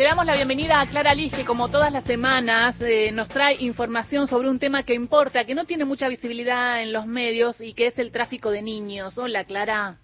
Le damos la bienvenida a Clara Liz, que como todas las semanas eh, nos trae información sobre un tema que importa, que no tiene mucha visibilidad en los medios y que es el tráfico de niños. Hola, Clara.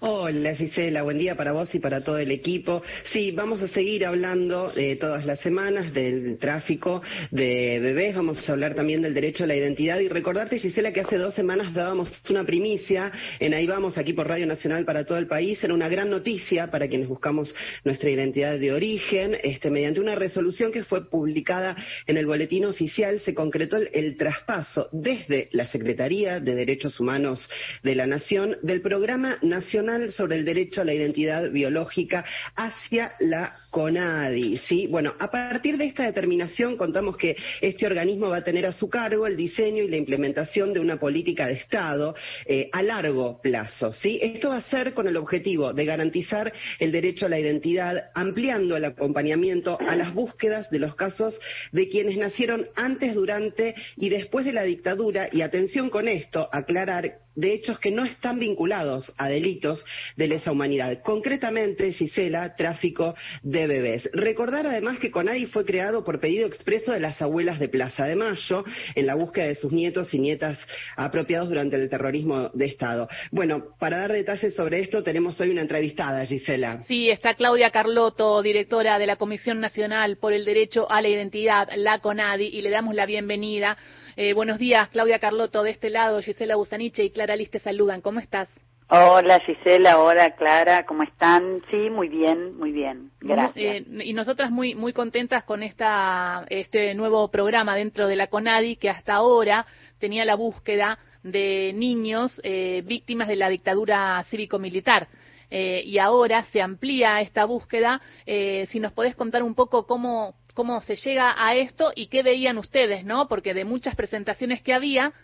Hola Gisela, buen día para vos y para todo el equipo. Sí, vamos a seguir hablando de todas las semanas del tráfico de bebés, vamos a hablar también del derecho a la identidad. Y recordarte Gisela que hace dos semanas dábamos una primicia en Ahí Vamos, aquí por Radio Nacional para todo el país, era una gran noticia para quienes buscamos nuestra identidad de origen, este, mediante una resolución que fue publicada en el boletín oficial se concretó el, el traspaso desde la Secretaría de Derechos Humanos de la Nación del Programa Nacional sobre el Derecho a la Identidad Biológica hacia la CONADI. ¿sí? Bueno, a partir de esta determinación contamos que este organismo va a tener a su cargo el diseño y la implementación de una política de Estado eh, a largo plazo. ¿sí? Esto va a ser con el objetivo de garantizar el derecho a la identidad, ampliando el acompañamiento a las búsquedas de los casos de quienes nacieron antes, durante y después de la dictadura. Y atención con esto, aclarar de hechos que no están vinculados a delitos de lesa humanidad. Concretamente, Gisela, tráfico de bebés. Recordar además que CONADI fue creado por pedido expreso de las abuelas de Plaza de Mayo en la búsqueda de sus nietos y nietas apropiados durante el terrorismo de Estado. Bueno, para dar detalles sobre esto tenemos hoy una entrevistada, Gisela. Sí, está Claudia Carlotto, directora de la Comisión Nacional por el Derecho a la Identidad, la CONADI, y le damos la bienvenida. Eh, buenos días, Claudia Carlotto, de este lado, Gisela Busaniche y Clara Liz te saludan. ¿Cómo estás? Hola Gisela, hola Clara, ¿cómo están? Sí, muy bien, muy bien, gracias. Eh, y nosotras muy muy contentas con esta este nuevo programa dentro de la CONADI que hasta ahora tenía la búsqueda de niños eh, víctimas de la dictadura cívico-militar. Eh, y ahora se amplía esta búsqueda. si nos podés contar un poco cómo cómo se llega a esto y qué veían ustedes, ¿no? Porque de muchas presentaciones que había, eh,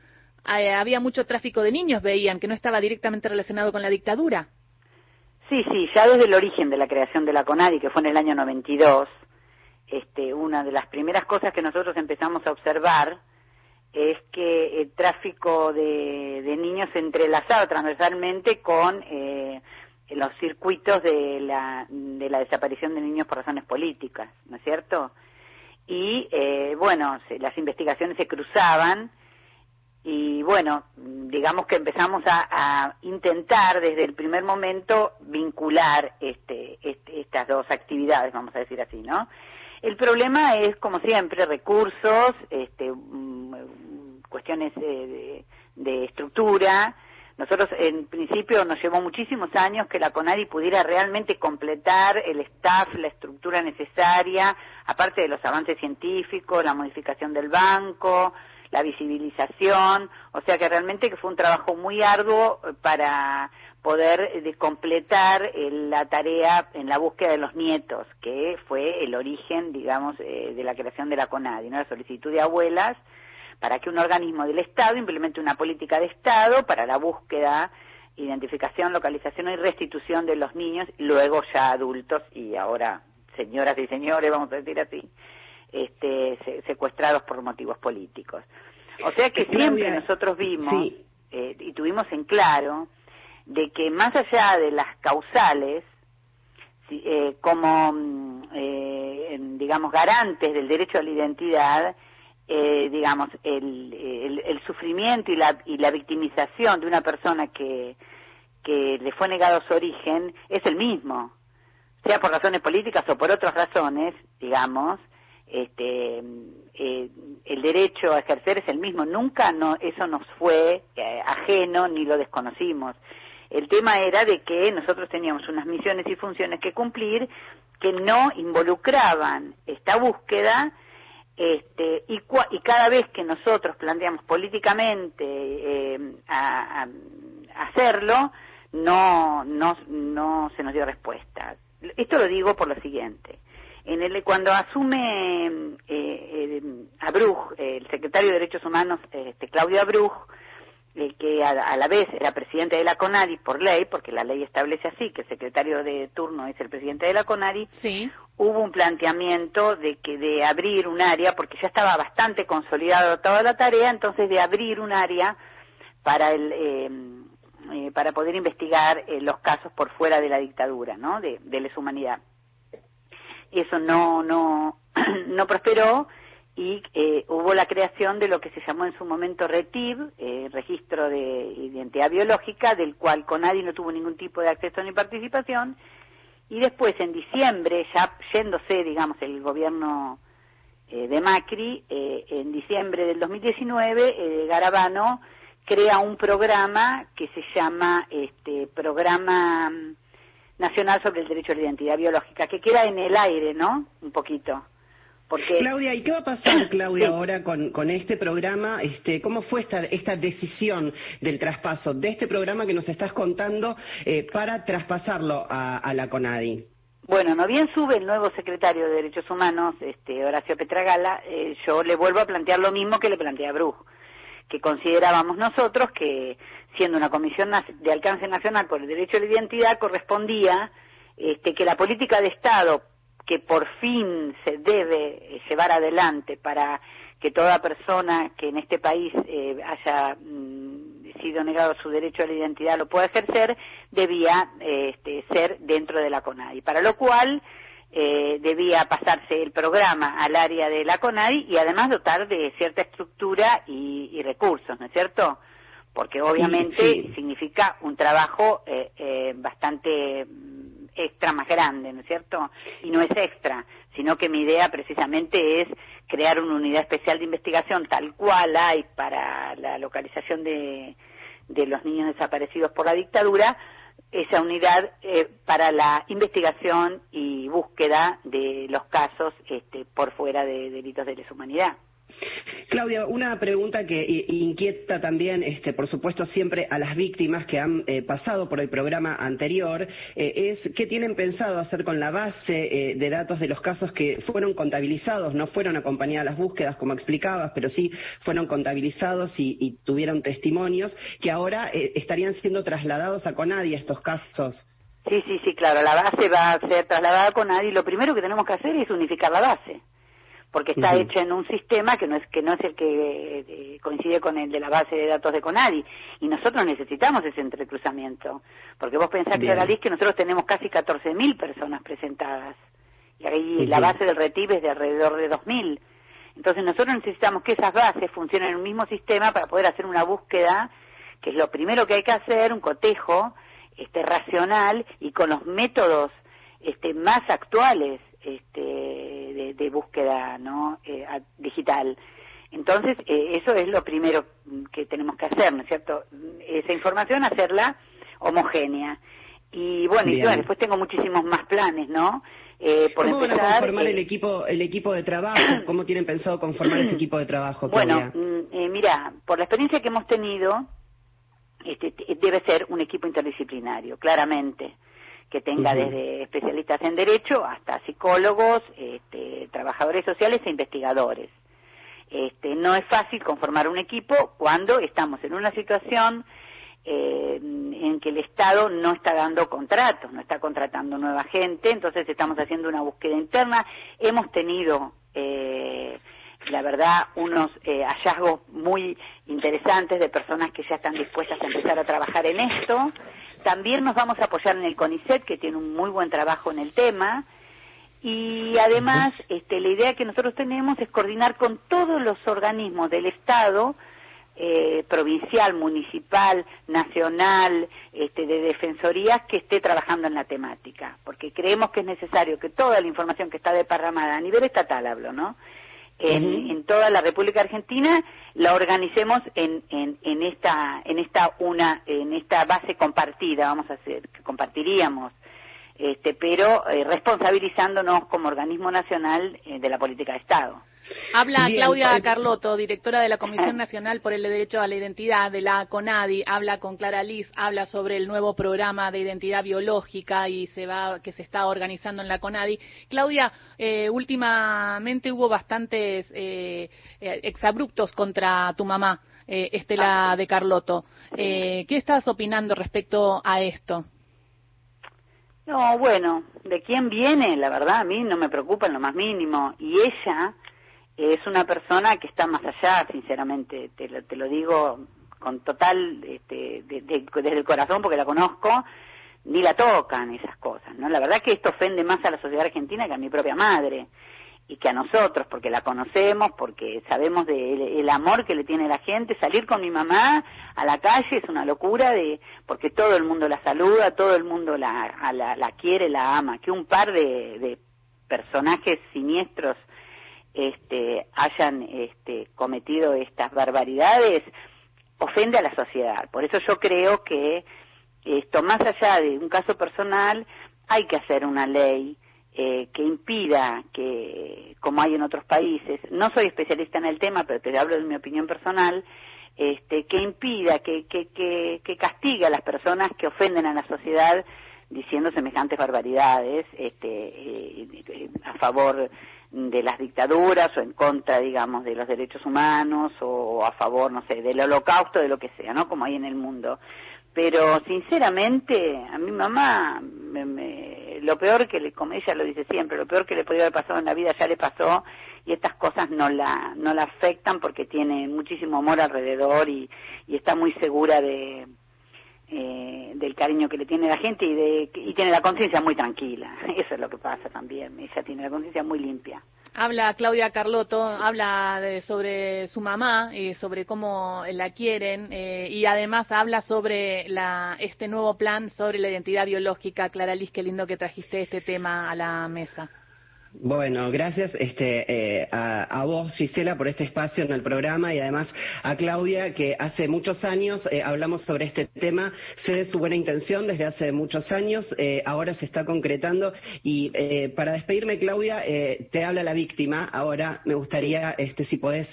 había mucho tráfico de niños, veían, que no estaba directamente relacionado con la dictadura. Sí, sí, ya desde el origen de la creación de la CONADI, que fue en el año 92, este, una de las primeras cosas que nosotros empezamos a observar es que el tráfico de, niños se entrelazaba transversalmente con eh, los circuitos de la, de la desaparición de niños por razones políticas, ¿no es cierto? Y eh, bueno, las investigaciones se cruzaban y bueno, digamos que empezamos a, intentar desde el primer momento vincular este, este, estas dos actividades, vamos a decir así, ¿no? El problema es, como siempre, recursos, este, mm, cuestiones de, de estructura, nosotros, en principio, nos llevó muchísimos años que la CONADI pudiera realmente completar el staff, la estructura necesaria, aparte de los avances científicos, la modificación del banco, la visibilización, o sea que realmente que fue un trabajo muy arduo para poder eh, completar eh, la tarea en la búsqueda de los nietos, que fue el origen, digamos, eh, de la creación de la CONADI, ¿no? la solicitud de abuelas para que un organismo del Estado implemente una política de Estado para la búsqueda, identificación, localización y restitución de los niños, luego ya adultos y ahora señoras y señores, vamos a decir así, este, secuestrados por motivos políticos. O sea que siempre nosotros vimos eh, y tuvimos en claro de que más allá de las causales, eh, como, mm, eh, digamos, garantes del derecho a la identidad, eh, digamos, el, el, sufrimiento y la, y la victimización de una persona que, que le fue negado su origen es el mismo, sea por razones políticas o por otras razones, digamos, este, eh, el derecho a ejercer es el mismo. Nunca no, eso nos fue eh, ajeno ni lo desconocimos. El tema era de que nosotros teníamos unas misiones y funciones que cumplir que no involucraban esta búsqueda este, y, y, cada vez que nosotros planteamos políticamente eh, a, hacerlo, no, no, no se nos dio respuesta. Esto lo digo por lo siguiente. En el, cuando asume eh, Abruj, el secretario de Derechos Humanos, este, Claudio Abruj, eh, que a, la vez era presidente de la CONADI por ley, porque la ley establece así, que el secretario de turno es el presidente de la CONADI, sí. hubo un planteamiento de que de abrir un área, porque ya estaba bastante consolidada toda la tarea, entonces de abrir un área para el eh, eh, para poder investigar los casos por fuera de la dictadura, ¿no? De, de lesa humanidad. Eso no, no, no prosperó y eh, hubo la creación de lo que se llamó en su momento RETIB, eh, Registro de Identidad Biológica, del cual CONADI no tuvo ningún tipo de acceso ni participación, y después en diciembre, ya yéndose, digamos, el gobierno eh, de Macri, eh, en diciembre del 2019, eh, Garabano crea un programa que se llama este Programa Nacional sobre el Derecho a la Identidad Biológica, que queda en el aire, ¿no? Un poquito. Porque... Claudia, ¿y qué va a pasar, Claudia, ahora con, con, este programa? Este, ¿Cómo fue esta, esta decisión del traspaso de este programa que nos estás contando eh, para traspasarlo a, a, la CONADI? Bueno, no bien sube el nuevo secretario de Derechos Humanos, este, Horacio Petragala, eh, yo le vuelvo a plantear lo mismo que le planteé a Bruj, que considerábamos nosotros que, siendo una comisión de alcance nacional por el derecho a la identidad, correspondía este, que la política de Estado que por fin se debe eh, llevar adelante para que toda persona que en este país eh, haya mm, sido negado su derecho a la identidad lo pueda ejercer, debía este, ser dentro de la CONADI. Para lo cual eh, debía pasarse el programa al área de la CONADI y además dotar de cierta estructura y, recursos, ¿no es cierto? Porque obviamente significa un trabajo bastante extra más grande, ¿no es cierto? Y no es extra, sino que mi idea precisamente es crear una unidad especial de investigación tal cual hay para la localización de, de los niños desaparecidos por la dictadura, esa unidad eh, para la investigación y búsqueda de los casos este, por fuera de delitos de lesa humanidad. Claudia, una pregunta que inquieta también, este, por supuesto, siempre a las víctimas que han eh, pasado por el programa anterior, eh, es qué tienen pensado hacer con la base eh, de datos de los casos que fueron contabilizados, no fueron acompañadas las búsquedas, como explicabas, pero sí fueron contabilizados y, tuvieron testimonios, que ahora estarían siendo trasladados a CONADI estos casos. Sí, sí, sí, claro, la base va a ser trasladada a CONADI. Lo primero que tenemos que hacer es unificar la base porque está hecho en un sistema que no es que no es el que eh, coincide con el de la base de datos de Conadi. Y nosotros necesitamos ese entrecruzamiento porque vos pensás que que nosotros tenemos casi 14.000 personas presentadas. Y ahí la base del RETIB es de alrededor de 2.000 entonces nosotros necesitamos que esas bases funcionen en un mismo sistema para poder hacer una búsqueda que es lo primero que hay que hacer un cotejo este racional y con los métodos este más actuales este, de, búsqueda ¿no? Eh, digital. Entonces, eh, eso es lo primero que tenemos que hacer, ¿no es cierto? Esa información, hacerla homogénea. Y bueno, y después tengo muchísimos más planes, ¿no? Eh, por ¿Cómo van a conformar el equipo el equipo de trabajo? ¿Cómo tienen pensado conformar ese equipo de trabajo? Bueno, mm, mira, por la experiencia que hemos tenido, este, debe ser un equipo interdisciplinario, claramente que tenga desde especialistas en derecho hasta psicólogos, este, trabajadores sociales e investigadores. Este, no es fácil conformar un equipo cuando estamos en una situación eh, en que el Estado no está dando contratos, no está contratando nueva gente, entonces estamos haciendo una búsqueda interna. Hemos tenido eh, la verdad, unos eh, hallazgos muy interesantes de personas que ya están dispuestas a empezar a trabajar en esto. También nos vamos a apoyar en el CONICET, que tiene un muy buen trabajo en el tema. Y además, este, la idea que nosotros tenemos es coordinar con todos los organismos del Estado, eh, provincial, municipal, nacional, este, de defensorías que esté trabajando en la temática, porque creemos que es necesario que toda la información que está deparramada a nivel estatal, hablo, ¿no? En, toda la República Argentina la organicemos en, en, en, esta en esta una en esta base compartida vamos a hacer que compartiríamos este pero eh, responsabilizándonos como organismo nacional eh, de la política de Estado Habla Claudia pues, Carlotto, directora de la Comisión Nacional por el Derecho a la Identidad de la CONADI, habla con Clara Liz, habla sobre el nuevo programa de identidad biológica y se va que se está organizando en la CONADI. Claudia, eh, últimamente hubo bastantes eh, eh, exabruptos contra tu mamá, Estela ah. de Carlotto. ¿Qué estás opinando respecto a esto? No, bueno, de quién viene, la verdad, a mí no me preocupa en lo más mínimo. Y ella es una persona que está más allá, sinceramente, te lo, te lo digo con total, este, desde el corazón porque la conozco, ni la tocan esas cosas, ¿no? La verdad que esto ofende más a la sociedad argentina que a mi propia madre y que a nosotros, porque la conocemos, porque sabemos del amor que le tiene la gente. Salir con mi mamá a la calle es una locura, de porque todo el mundo la saluda, todo el mundo la, la, quiere, la ama. Que un par de, de personajes siniestros este, hayan este, cometido estas barbaridades ofende a la sociedad. Por eso yo creo que esto, más allá de un caso personal, hay que hacer una ley eh, que impida que, como hay en otros países, no soy especialista en el tema, pero te hablo de mi opinión personal, este, que impida, que, que, que, que castigue a las personas que ofenden a la sociedad diciendo semejantes barbaridades este, eh, a favor de las dictaduras o en contra, digamos, de los derechos humanos o a favor, no sé, del holocausto, de lo que sea, ¿no? Como hay en el mundo. Pero sinceramente, a mi mamá, lo peor que le, como ella lo dice siempre, lo peor que le podía haber pasado en la vida ya le pasó y estas cosas no la, no la afectan porque tiene muchísimo amor alrededor y, y está muy segura de, eh, del cariño que le tiene la gente y, de, y tiene la conciencia muy tranquila. Eso es lo que pasa también. Ella tiene la conciencia muy limpia. Habla Claudia Carlotto, habla sobre su mamá y sobre cómo la quieren eh, y además habla sobre la, este nuevo plan sobre la identidad biológica. Clara Liz, qué lindo que trajiste este tema a la mesa. Bueno, gracias este, eh, a, vos, Gisela, por este espacio en el programa y además a Claudia, que hace muchos años eh, hablamos sobre este tema. Sé de su buena intención desde hace muchos años, eh, ahora se está concretando. Y para despedirme, Claudia, te habla la víctima. Ahora me gustaría, este, si podés,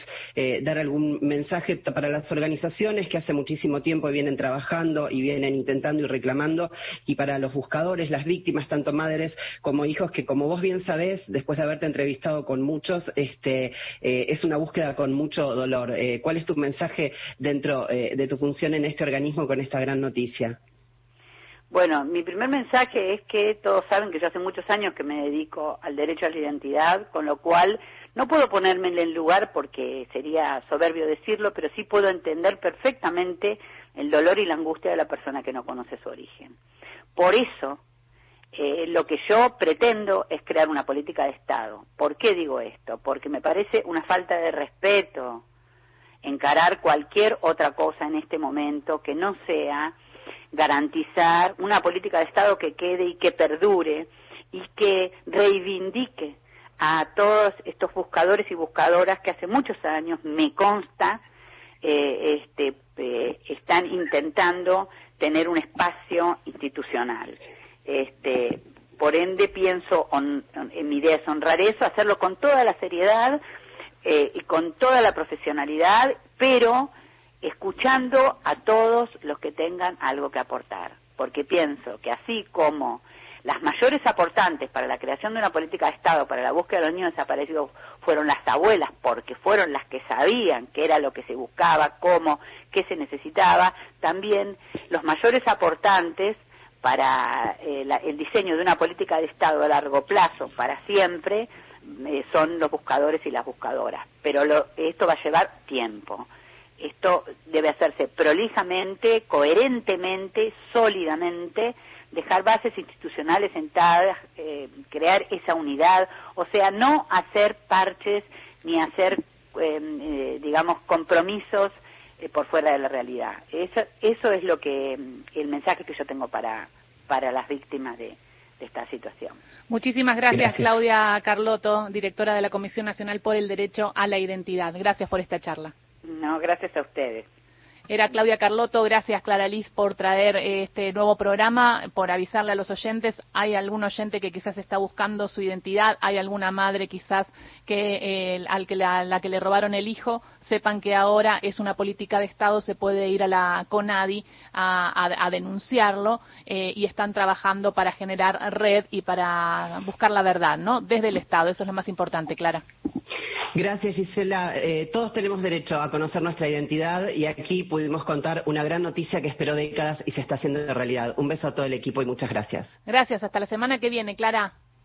dar algún mensaje para las organizaciones que hace muchísimo tiempo vienen trabajando y vienen intentando y reclamando, y para los buscadores, las víctimas, tanto madres como hijos, que como vos bien sabés, después de haberte entrevistado con muchos, este, eh, es una búsqueda con mucho dolor. Eh, ¿Cuál es tu mensaje dentro eh, de tu función en este organismo con esta gran noticia? Bueno, mi primer mensaje es que todos saben que yo hace muchos años que me dedico al derecho a la identidad, con lo cual no puedo ponerme en el lugar porque sería soberbio decirlo, pero sí puedo entender perfectamente el dolor y la angustia de la persona que no conoce su origen. Por eso eh, lo que yo pretendo es crear una política de Estado. ¿Por qué digo esto? Porque me parece una falta de respeto encarar cualquier otra cosa en este momento que no sea garantizar una política de Estado que quede y que perdure y que reivindique a todos estos buscadores y buscadoras que hace muchos años, me consta, eh, este, eh, están intentando tener un espacio institucional. Este, por ende, pienso, en mi idea es honrar eso, hacerlo con toda la seriedad eh, y con toda la profesionalidad, pero escuchando a todos los que tengan algo que aportar. Porque pienso que así como las mayores aportantes para la creación de una política de Estado, para la búsqueda de los niños desaparecidos, fueron las abuelas, porque fueron las que sabían qué era lo que se buscaba, cómo, qué se necesitaba, también los mayores aportantes para eh, el diseño de una política de Estado a largo plazo, para siempre, eh, son los buscadores y las buscadoras. Pero esto va a llevar tiempo. Esto debe hacerse prolijamente, coherentemente, sólidamente, dejar bases institucionales sentadas, eh, crear esa unidad, o sea, no hacer parches ni hacer, digamos, compromisos por fuera de la realidad. Eso, eso es lo que el mensaje que yo tengo para, para las víctimas de, esta situación. Muchísimas gracias, Claudia Carlotto, directora de la Comisión Nacional por el Derecho a la Identidad. Gracias por esta charla. No, gracias a ustedes. Era Claudia Carlotto, gracias Clara Liz por traer eh, este nuevo programa, por avisarle a los oyentes. Hay algún oyente que quizás está buscando su identidad, hay alguna madre quizás que eh, al que la, que le robaron el hijo, sepan que ahora es una política de Estado, se puede ir a la CONADI a, denunciarlo eh, y están trabajando para generar red y para buscar la verdad, ¿no? Desde el Estado, eso es lo más importante, Clara. Gracias, Gisela. todos tenemos derecho a conocer nuestra identidad y aquí pudimos contar una gran noticia que esperó décadas y se está haciendo realidad. Un beso a todo el equipo y muchas gracias. Gracias. Hasta la semana que viene, Clara.